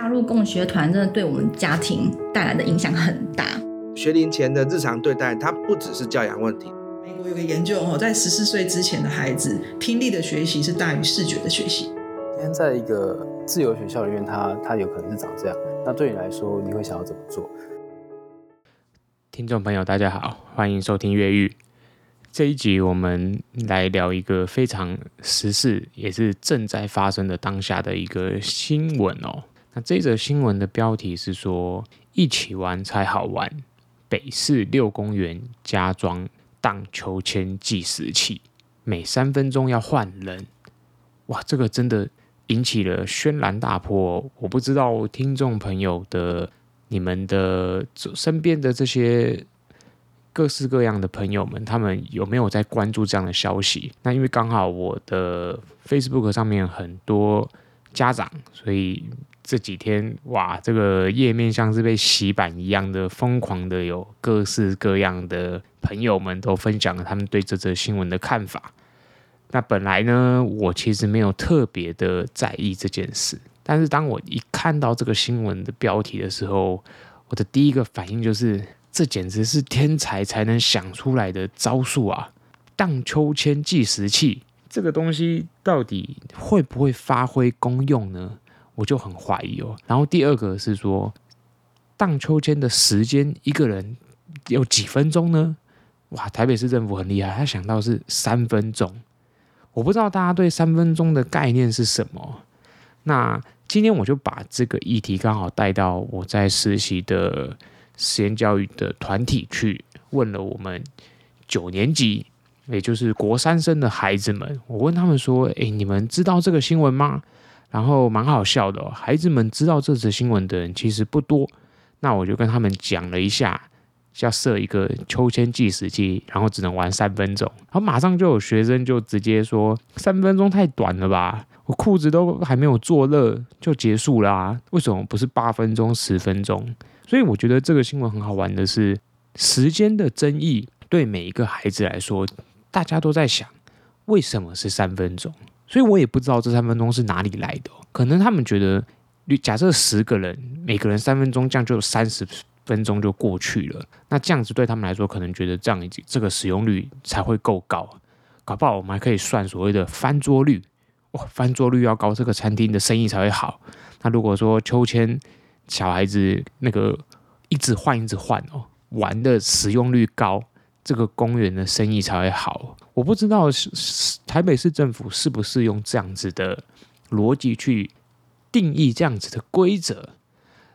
加入共学团真的对我们家庭带来的影响很大。学龄前的日常对待，它不只是教养问题。美国有个研究哦，在十四岁之前的孩子，听力的学习是大于视觉的学习。今天在一个自由学校里面，它它有可能是长这样。那对你来说，你会想要怎么做？听众朋友，大家好，欢迎收听《越狱》。这一集我们来聊一个非常时事，也是正在发生的当下的一个新闻哦。这则新闻的标题是说：“一起玩才好玩，北市六公园加装荡秋千计时器，每三分钟要换人。”哇，这个真的引起了轩然大波。我不知道听众朋友的、你们的身边的这些。各式各样的朋友们，他们有没有在关注这样的消息？那因为刚好我的 Facebook 上面很多家长，所以这几天哇，这个页面像是被洗版一样的疯狂的，有各式各样的朋友们都分享了他们对这则新闻的看法。那本来呢，我其实没有特别的在意这件事，但是当我一看到这个新闻的标题的时候，我的第一个反应就是。这简直是天才才能想出来的招数啊！荡秋千计时器这个东西到底会不会发挥功用呢？我就很怀疑哦。然后第二个是说，荡秋千的时间一个人有几分钟呢？哇，台北市政府很厉害，他想到是三分钟。我不知道大家对三分钟的概念是什么。那今天我就把这个议题刚好带到我在实习的。实验教育的团体去问了我们九年级，也就是国三生的孩子们。我问他们说：“诶，你们知道这个新闻吗？”然后蛮好笑的，孩子们知道这则新闻的人其实不多。那我就跟他们讲了一下，要设一个秋千计时器，然后只能玩三分钟。然后马上就有学生就直接说：“三分钟太短了吧？我裤子都还没有坐热就结束啦，为什么不是八分钟、十分钟？”所以我觉得这个新闻很好玩的是，时间的争议对每一个孩子来说，大家都在想为什么是三分钟。所以我也不知道这三分钟是哪里来的。可能他们觉得，假设十个人每个人三分钟，这样就三十分钟就过去了。那这样子对他们来说，可能觉得这样已经这个使用率才会够高。搞不好我们还可以算所谓的翻桌率，哇，翻桌率要高，这个餐厅的生意才会好。那如果说秋千，小孩子那个一直换一直换哦，玩的使用率高，这个公园的生意才会好。我不知道是台北市政府是不是用这样子的逻辑去定义这样子的规则，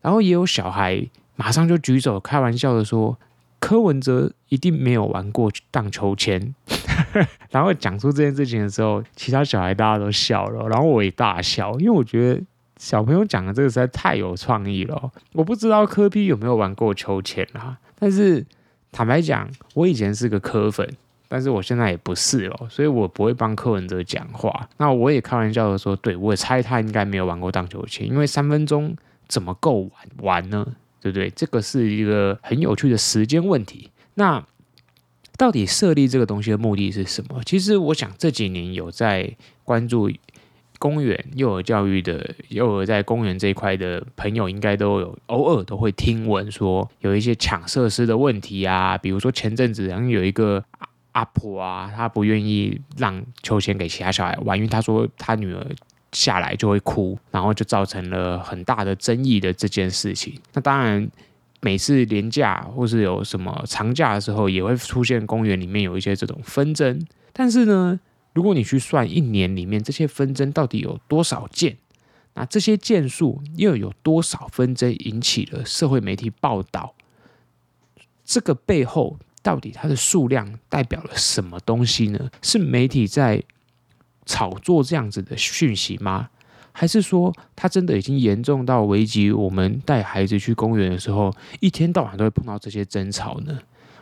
然后也有小孩马上就举手开玩笑的说，柯文哲一定没有玩过荡秋千，然后讲出这件事情的时候，其他小孩大家都笑了，然后我也大笑，因为我觉得。小朋友讲的这个实在太有创意了，我不知道柯 P 有没有玩过秋千啊？但是坦白讲，我以前是个柯粉，但是我现在也不是了，所以我不会帮柯文哲讲话。那我也开玩笑的说，对，我也猜他应该没有玩过荡秋千，因为三分钟怎么够玩玩呢？对不对？这个是一个很有趣的时间问题。那到底设立这个东西的目的是什么？其实我想这几年有在关注。公园幼儿教育的幼儿在公园这一块的朋友，应该都有偶尔都会听闻说有一些抢设施的问题啊，比如说前阵子好像有一个阿婆啊，她不愿意让秋千给其他小孩玩，因为她说她女儿下来就会哭，然后就造成了很大的争议的这件事情。那当然，每次连假或是有什么长假的时候，也会出现公园里面有一些这种纷争，但是呢。如果你去算一年里面这些纷争到底有多少件，那这些件数又有多少纷争引起了社会媒体报道？这个背后到底它的数量代表了什么东西呢？是媒体在炒作这样子的讯息吗？还是说它真的已经严重到危及我们带孩子去公园的时候，一天到晚都会碰到这些争吵呢？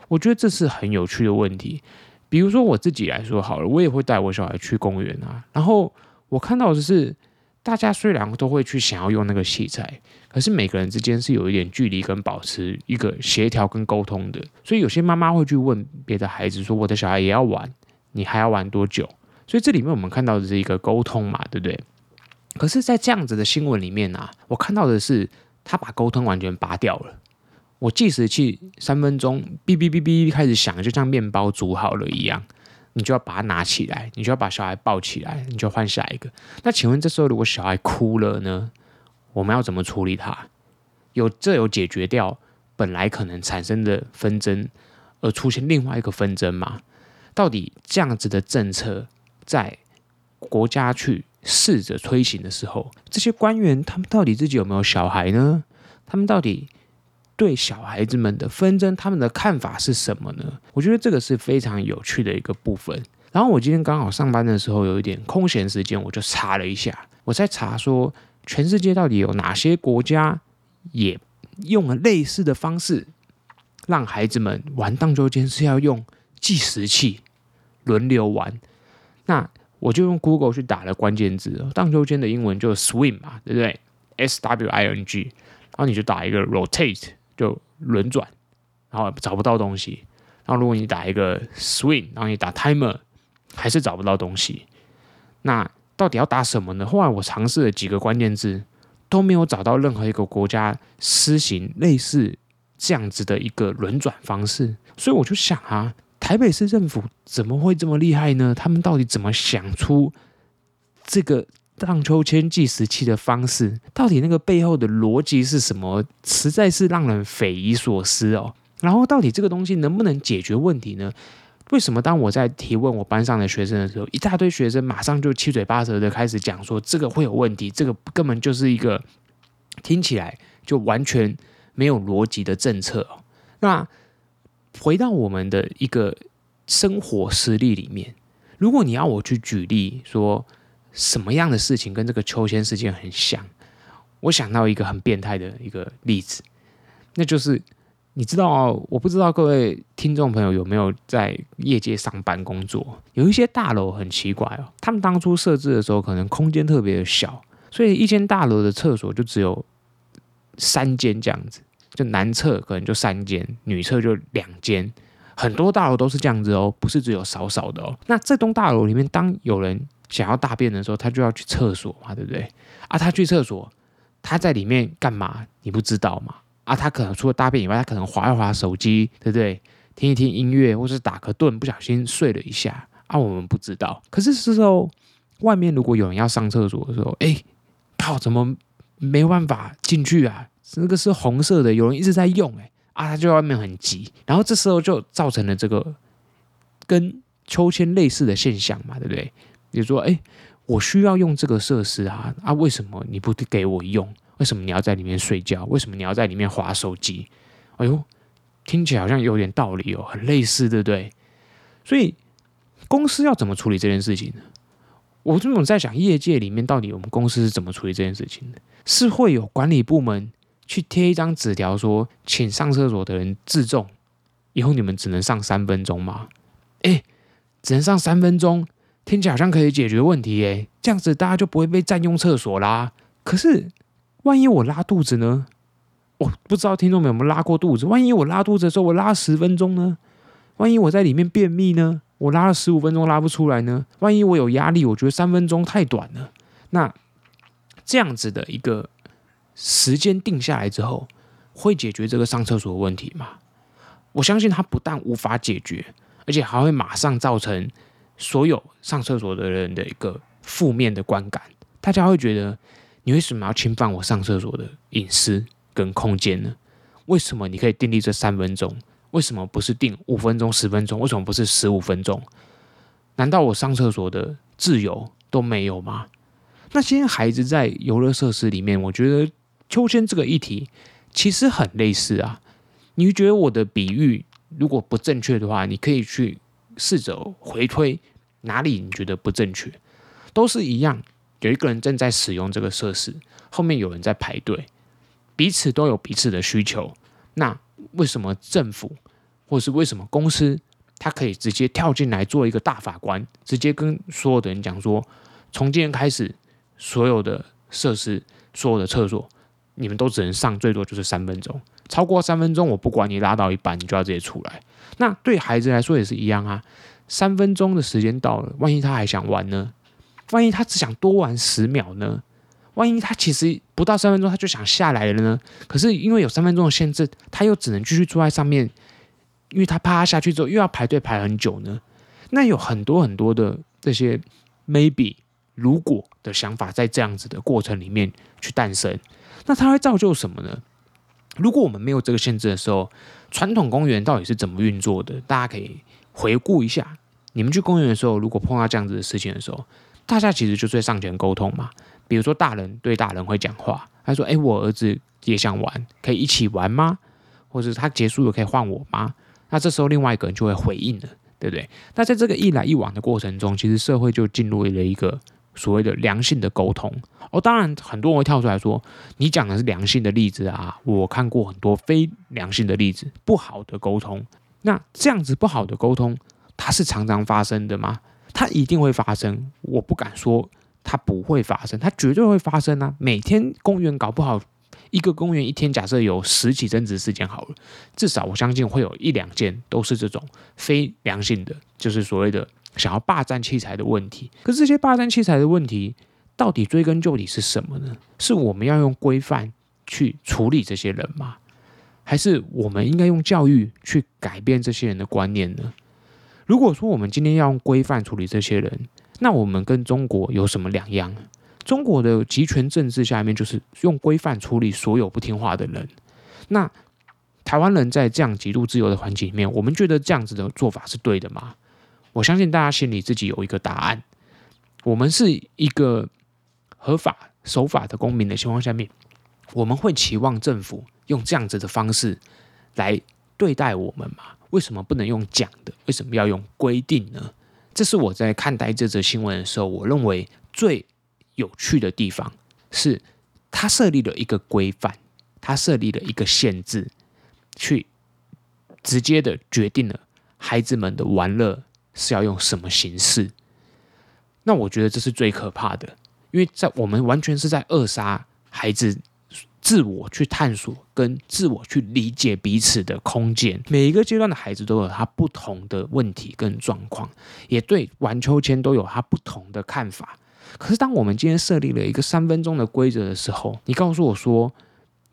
我觉得这是很有趣的问题。比如说我自己来说好了，我也会带我小孩去公园啊。然后我看到的是，大家虽然都会去想要用那个器材，可是每个人之间是有一点距离跟保持一个协调跟沟通的。所以有些妈妈会去问别的孩子说：“我的小孩也要玩，你还要玩多久？”所以这里面我们看到的是一个沟通嘛，对不对？可是，在这样子的新闻里面啊，我看到的是他把沟通完全拔掉了。我计时器三分钟，哔哔哔哔开始响，就像面包煮好了一样，你就要把它拿起来，你就要把小孩抱起来，你就换下一个。那请问这时候如果小孩哭了呢？我们要怎么处理它？有这有解决掉本来可能产生的纷争，而出现另外一个纷争吗？到底这样子的政策在国家去试着推行的时候，这些官员他们到底自己有没有小孩呢？他们到底对小孩子们的纷争，他们的看法是什么呢？我觉得这个是非常有趣的一个部分。然后我今天刚好上班的时候有一点空闲时间，我就查了一下，我在查说全世界到底有哪些国家也用了类似的方式，让孩子们玩荡秋千是要用计时器。轮流玩，那我就用 Google 去打了关键字，荡秋千的英文就 swing 嘛，对不对？S W I N G，然后你就打一个 rotate，就轮转，然后找不到东西。然后如果你打一个 swing，然后你打 timer，还是找不到东西。那到底要打什么呢？后来我尝试了几个关键字，都没有找到任何一个国家施行类似这样子的一个轮转方式，所以我就想啊。台北市政府怎么会这么厉害呢？他们到底怎么想出这个荡秋千计时器的方式？到底那个背后的逻辑是什么？实在是让人匪夷所思哦。然后，到底这个东西能不能解决问题呢？为什么当我在提问我班上的学生的时候，一大堆学生马上就七嘴八舌的开始讲说这个会有问题，这个根本就是一个听起来就完全没有逻辑的政策哦。那回到我们的一个生活实例里面，如果你要我去举例说什么样的事情跟这个秋千事件很像，我想到一个很变态的一个例子，那就是你知道哦，我不知道各位听众朋友有没有在业界上班工作，有一些大楼很奇怪哦，他们当初设置的时候可能空间特别的小，所以一间大楼的厕所就只有三间这样子。就男厕可能就三间，女厕就两间，很多大楼都是这样子哦，不是只有少少的哦。那这栋大楼里面，当有人想要大便的时候，他就要去厕所嘛，对不对？啊，他去厕所，他在里面干嘛？你不知道嘛？啊，他可能除了大便以外，他可能划一划手机，对不对？听一听音乐，或是打个盹，不小心睡了一下，啊，我们不知道。可是这时候，外面如果有人要上厕所的时候，哎，靠，怎么没办法进去啊？那个是红色的，有人一直在用，哎啊，他就外面很急，然后这时候就造成了这个跟秋千类似的现象嘛，对不对？你说，哎，我需要用这个设施啊，啊，为什么你不给我用？为什么你要在里面睡觉？为什么你要在里面划手机？哎呦，听起来好像有点道理哦，很类似，对不对？所以公司要怎么处理这件事情呢？我这种在想，业界里面到底我们公司是怎么处理这件事情的？是会有管理部门？去贴一张纸条说，请上厕所的人自重，以后你们只能上三分钟吗？哎，只能上三分钟，听起来好像可以解决问题耶，这样子大家就不会被占用厕所啦。可是，万一我拉肚子呢？我不知道听众们有没有拉过肚子？万一我拉肚子的时候，我拉十分钟呢？万一我在里面便秘呢？我拉了十五分钟拉不出来呢？万一我有压力，我觉得三分钟太短了。那这样子的一个。时间定下来之后，会解决这个上厕所的问题吗？我相信它不但无法解决，而且还会马上造成所有上厕所的人的一个负面的观感。大家会觉得，你为什么要侵犯我上厕所的隐私跟空间呢？为什么你可以订立这三分钟？为什么不是定五分钟、十分钟？为什么不是十五分钟？难道我上厕所的自由都没有吗？那些孩子在游乐设施里面，我觉得。秋千这个议题其实很类似啊，你觉得我的比喻如果不正确的话，你可以去试着回推哪里你觉得不正确，都是一样，有一个人正在使用这个设施，后面有人在排队，彼此都有彼此的需求。那为什么政府或是为什么公司，他可以直接跳进来做一个大法官，直接跟所有的人讲说，从今天开始，所有的设施，所有的厕所。你们都只能上最多就是三分钟，超过三分钟我不管你拉到一半，你就要直接出来。那对孩子来说也是一样啊，三分钟的时间到了，万一他还想玩呢？万一他只想多玩十秒呢？万一他其实不到三分钟他就想下来了呢？可是因为有三分钟的限制，他又只能继续坐在上面，因为他怕下去之后又要排队排很久呢。那有很多很多的这些 maybe 如果的想法在这样子的过程里面去诞生，那它会造就什么呢？如果我们没有这个限制的时候，传统公园到底是怎么运作的？大家可以回顾一下。你们去公园的时候，如果碰到这样子的事情的时候，大家其实就是会上前沟通嘛。比如说，大人对大人会讲话，他说：“哎，我儿子也想玩，可以一起玩吗？”或者他结束了可以换我吗？那这时候另外一个人就会回应了，对不对？那在这个一来一往的过程中，其实社会就进入了一个所谓的良性的沟通。哦，当然很多人会跳出来说：“你讲的是良性的例子啊，我看过很多非良性的例子，不好的沟通。”那这样子不好的沟通。它是常常发生的吗？它一定会发生，我不敢说它不会发生，它绝对会发生啊！每天公园搞不好，一个公园一天假设有十起争执事件好了，至少我相信会有一两件都是这种非良性的，就是所谓的想要霸占器材的问题。可是这些霸占器材的问题，到底追根究底是什么呢？是我们要用规范去处理这些人吗？还是我们应该用教育去改变这些人的观念呢？如果说我们今天要用规范处理这些人，那我们跟中国有什么两样？中国的集权政治下面就是用规范处理所有不听话的人。那台湾人在这样极度自由的环境里面，我们觉得这样子的做法是对的吗？我相信大家心里自己有一个答案。我们是一个合法守法的公民的情况下面，我们会期望政府用这样子的方式来对待我们吗？为什么不能用讲的？为什么要用规定呢？这是我在看待这则新闻的时候，我认为最有趣的地方是，他设立了一个规范，他设立了一个限制，去直接的决定了孩子们的玩乐是要用什么形式。那我觉得这是最可怕的，因为在我们完全是在扼杀孩子。自我去探索跟自我去理解彼此的空间，每一个阶段的孩子都有他不同的问题跟状况，也对玩秋千都有他不同的看法。可是，当我们今天设立了一个三分钟的规则的时候，你告诉我说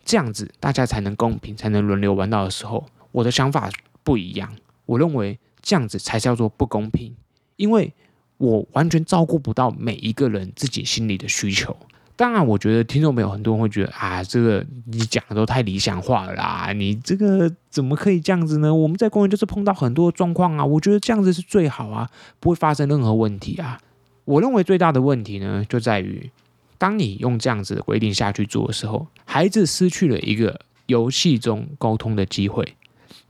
这样子大家才能公平，才能轮流玩到的时候，我的想法不一样。我认为这样子才叫做不公平，因为我完全照顾不到每一个人自己心里的需求。当然，我觉得听众朋友很多人会觉得啊，这个你讲的都太理想化了啦，你这个怎么可以这样子呢？我们在公园就是碰到很多状况啊，我觉得这样子是最好啊，不会发生任何问题啊。我认为最大的问题呢，就在于当你用这样子的规定下去做的时候，孩子失去了一个游戏中沟通的机会，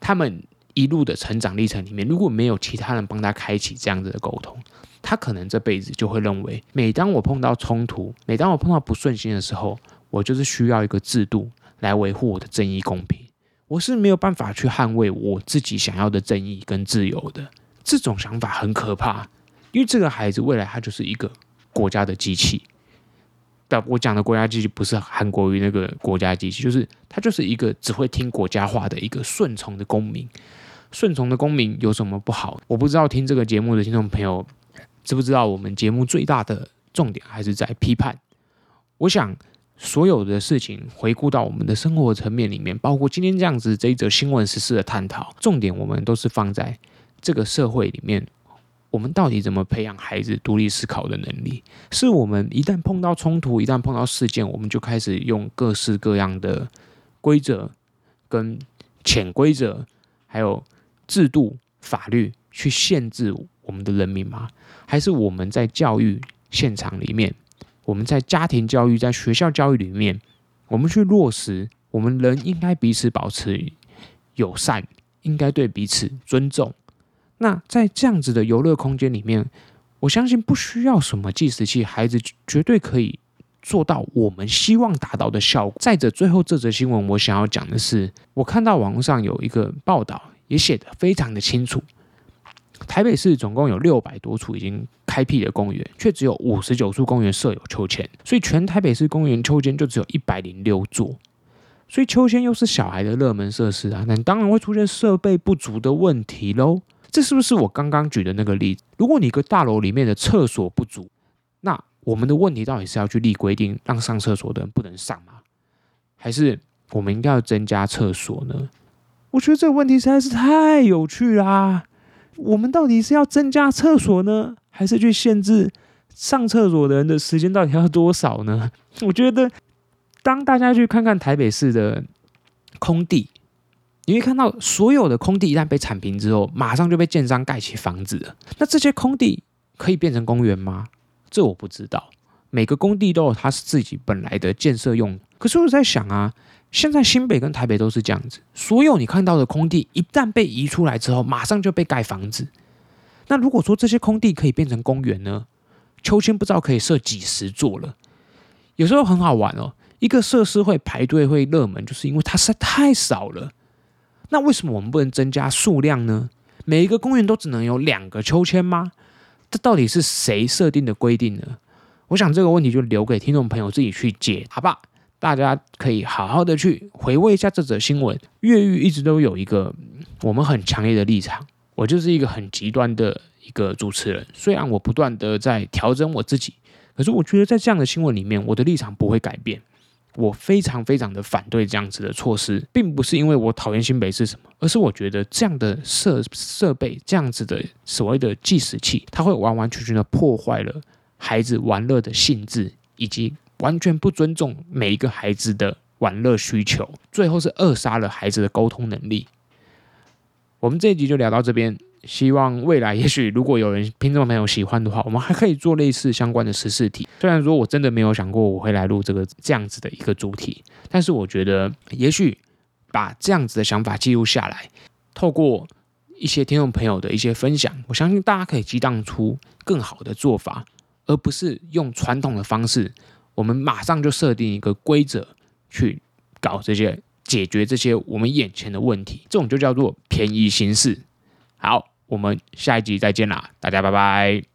他们一路的成长历程里面，如果没有其他人帮他开启这样子的沟通。他可能这辈子就会认为，每当我碰到冲突，每当我碰到不顺心的时候，我就是需要一个制度来维护我的正义公平。我是没有办法去捍卫我自己想要的正义跟自由的。这种想法很可怕，因为这个孩子未来他就是一个国家的机器。但我讲的国家机器不是韩国瑜那个国家机器，就是他就是一个只会听国家话的一个顺从的公民。顺从的公民有什么不好？我不知道听这个节目的听众朋友。知不知道我们节目最大的重点还是在批判？我想所有的事情回顾到我们的生活层面里面，包括今天这样子这一则新闻实事的探讨，重点我们都是放在这个社会里面，我们到底怎么培养孩子独立思考的能力？是我们一旦碰到冲突，一旦碰到事件，我们就开始用各式各样的规则、跟潜规则，还有制度、法律去限制我们的人民吗？还是我们在教育现场里面，我们在家庭教育、在学校教育里面，我们去落实，我们人应该彼此保持友善，应该对彼此尊重。那在这样子的游乐空间里面，我相信不需要什么计时器，孩子绝对可以做到我们希望达到的效果。再者，最后这则新闻我想要讲的是，我看到网络上有一个报道，也写得非常的清楚。台北市总共有六百多处已经开辟的公园，却只有五十九处公园设有秋千，所以全台北市公园秋千就只有一百零六座。所以秋千又是小孩的热门设施啊，那当然会出现设备不足的问题喽。这是不是我刚刚举的那个例子？如果你一个大楼里面的厕所不足，那我们的问题到底是要去立规定，让上厕所的人不能上吗？还是我们应该要增加厕所呢？我觉得这个问题实在是太有趣啦！我们到底是要增加厕所呢，还是去限制上厕所的人的时间到底要多少呢？我觉得，当大家去看看台北市的空地，你会看到所有的空地一旦被铲平之后，马上就被建商盖起房子了。那这些空地可以变成公园吗？这我不知道。每个工地都有它是自己本来的建设用。可是我在想啊，现在新北跟台北都是这样子，所有你看到的空地一旦被移出来之后，马上就被盖房子。那如果说这些空地可以变成公园呢？秋千不知道可以设几十座了。有时候很好玩哦，一个设施会排队会热门，就是因为它实在太少了。那为什么我们不能增加数量呢？每一个公园都只能有两个秋千吗？这到底是谁设定的规定呢？我想这个问题就留给听众朋友自己去解，好吧？大家可以好好的去回味一下这则新闻。越狱一直都有一个我们很强烈的立场，我就是一个很极端的一个主持人。虽然我不断的在调整我自己，可是我觉得在这样的新闻里面，我的立场不会改变。我非常非常的反对这样子的措施，并不是因为我讨厌新北市什么，而是我觉得这样的设设备，这样子的所谓的计时器，它会完完全全的破坏了。孩子玩乐的性质，以及完全不尊重每一个孩子的玩乐需求，最后是扼杀了孩子的沟通能力。我们这一集就聊到这边，希望未来也许如果有人听众朋友喜欢的话，我们还可以做类似相关的十四题。虽然说我真的没有想过我会来录这个这样子的一个主题，但是我觉得也许把这样子的想法记录下来，透过一些听众朋友的一些分享，我相信大家可以激荡出更好的做法。而不是用传统的方式，我们马上就设定一个规则去搞这些解决这些我们眼前的问题，这种就叫做便宜行事。好，我们下一集再见啦，大家拜拜。